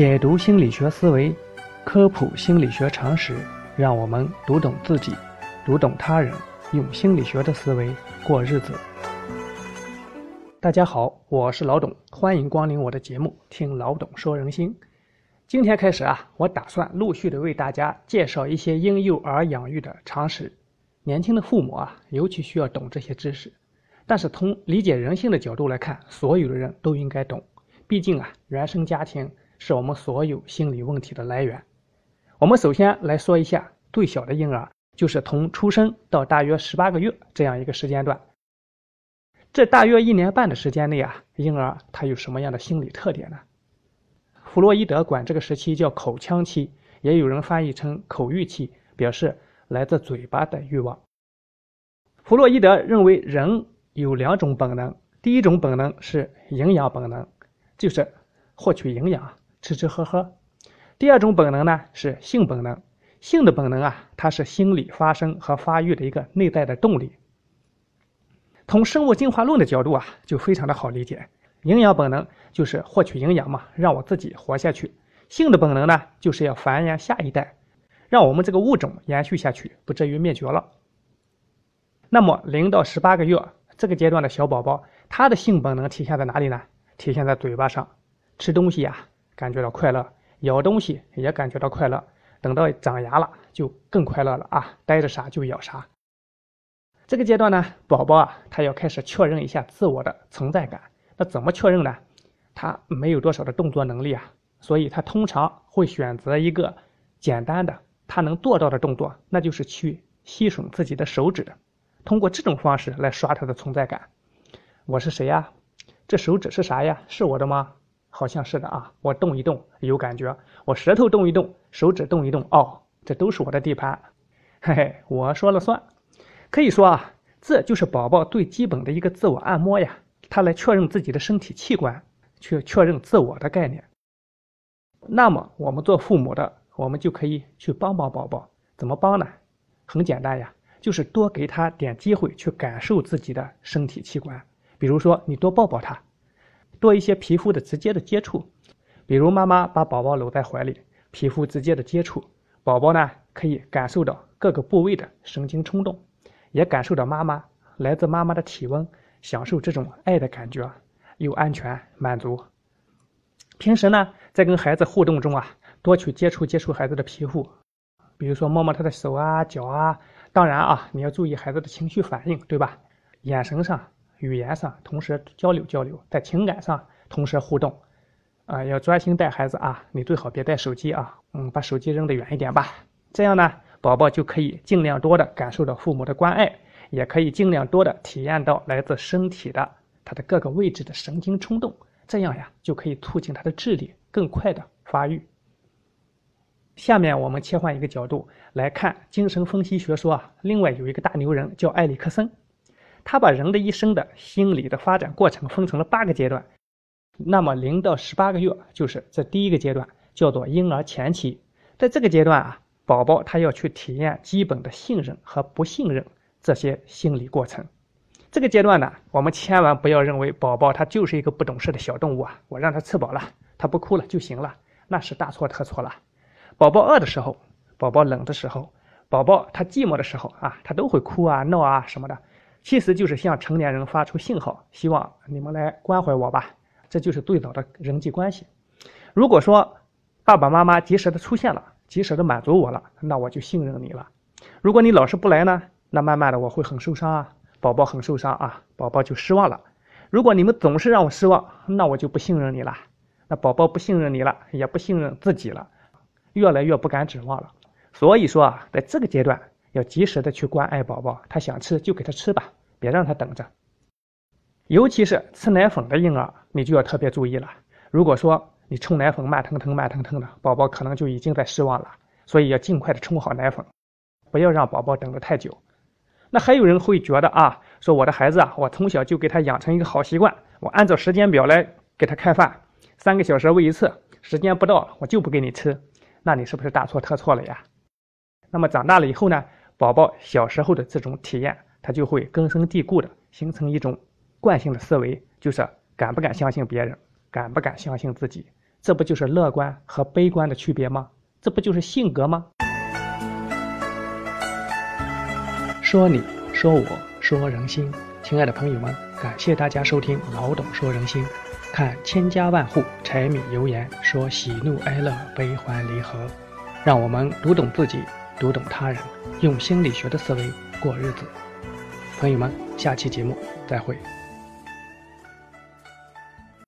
解读心理学思维，科普心理学常识，让我们读懂自己，读懂他人，用心理学的思维过日子。大家好，我是老董，欢迎光临我的节目，听老董说人心。今天开始啊，我打算陆续的为大家介绍一些婴幼儿养育的常识。年轻的父母啊，尤其需要懂这些知识。但是从理解人性的角度来看，所有的人都应该懂。毕竟啊，原生家庭。是我们所有心理问题的来源。我们首先来说一下最小的婴儿，就是从出生到大约十八个月这样一个时间段。这大约一年半的时间内啊，婴儿他有什么样的心理特点呢？弗洛伊德管这个时期叫口腔期，也有人翻译成口欲期，表示来自嘴巴的欲望。弗洛伊德认为人有两种本能，第一种本能是营养本能，就是获取营养。吃吃喝喝，第二种本能呢是性本能。性的本能啊，它是心理发生和发育的一个内在的动力。从生物进化论的角度啊，就非常的好理解。营养本能就是获取营养嘛，让我自己活下去。性的本能呢，就是要繁衍下一代，让我们这个物种延续下去，不至于灭绝了。那么零到十八个月这个阶段的小宝宝，他的性本能体现在哪里呢？体现在嘴巴上，吃东西呀。感觉到快乐，咬东西也感觉到快乐。等到长牙了，就更快乐了啊！逮着啥就咬啥。这个阶段呢，宝宝啊，他要开始确认一下自我的存在感。那怎么确认呢？他没有多少的动作能力啊，所以他通常会选择一个简单的他能做到的动作，那就是去吸吮自己的手指，通过这种方式来刷他的存在感。我是谁呀？这手指是啥呀？是我的吗？好像是的啊，我动一动有感觉，我舌头动一动，手指动一动，哦，这都是我的地盘，嘿嘿，我说了算。可以说啊，这就是宝宝最基本的一个自我按摩呀，他来确认自己的身体器官，去确认自我的概念。那么我们做父母的，我们就可以去帮帮宝宝，怎么帮呢？很简单呀，就是多给他点机会去感受自己的身体器官，比如说你多抱抱他。多一些皮肤的直接的接触，比如妈妈把宝宝搂在怀里，皮肤直接的接触，宝宝呢可以感受到各个部位的神经冲动，也感受到妈妈来自妈妈的体温，享受这种爱的感觉，又安全满足。平时呢，在跟孩子互动中啊，多去接触接触孩子的皮肤，比如说摸摸他的手啊、脚啊。当然啊，你要注意孩子的情绪反应，对吧？眼神上。语言上同时交流交流，在情感上同时互动，啊，要专心带孩子啊，你最好别带手机啊，嗯，把手机扔得远一点吧。这样呢，宝宝就可以尽量多的感受到父母的关爱，也可以尽量多的体验到来自身体的他的各个位置的神经冲动，这样呀，就可以促进他的智力更快的发育。下面我们切换一个角度来看精神分析学说啊，另外有一个大牛人叫埃里克森。他把人的一生的心理的发展过程分成了八个阶段，那么零到十八个月就是这第一个阶段，叫做婴儿前期。在这个阶段啊，宝宝他要去体验基本的信任和不信任这些心理过程。这个阶段呢，我们千万不要认为宝宝他就是一个不懂事的小动物啊，我让他吃饱了，他不哭了就行了，那是大错特错了。宝宝饿的时候，宝宝冷的时候，宝宝他寂寞的时候啊，他都会哭啊闹啊什么的。其实就是向成年人发出信号，希望你们来关怀我吧。这就是最早的人际关系。如果说爸爸妈妈及时的出现了，及时的满足我了，那我就信任你了。如果你老是不来呢，那慢慢的我会很受伤啊，宝宝很受伤啊，宝宝就失望了。如果你们总是让我失望，那我就不信任你了。那宝宝不信任你了，也不信任自己了，越来越不敢指望了。所以说啊，在这个阶段。要及时的去关爱宝宝，他想吃就给他吃吧，别让他等着。尤其是吃奶粉的婴儿，你就要特别注意了。如果说你冲奶粉慢腾腾、慢腾腾的，宝宝可能就已经在失望了。所以要尽快的冲好奶粉，不要让宝宝等得太久。那还有人会觉得啊，说我的孩子啊，我从小就给他养成一个好习惯，我按照时间表来给他开饭，三个小时喂一次，时间不到我就不给你吃，那你是不是大错特错了呀？那么长大了以后呢？宝宝小时候的这种体验，他就会根深蒂固的形成一种惯性的思维，就是敢不敢相信别人，敢不敢相信自己，这不就是乐观和悲观的区别吗？这不就是性格吗？说你，说我，说人心。亲爱的朋友们，感谢大家收听老董说人心。看千家万户，柴米油盐，说喜怒哀乐，悲欢离合。让我们读懂自己，读懂他人，用心理学的思维过日子。朋友们，下期节目再会。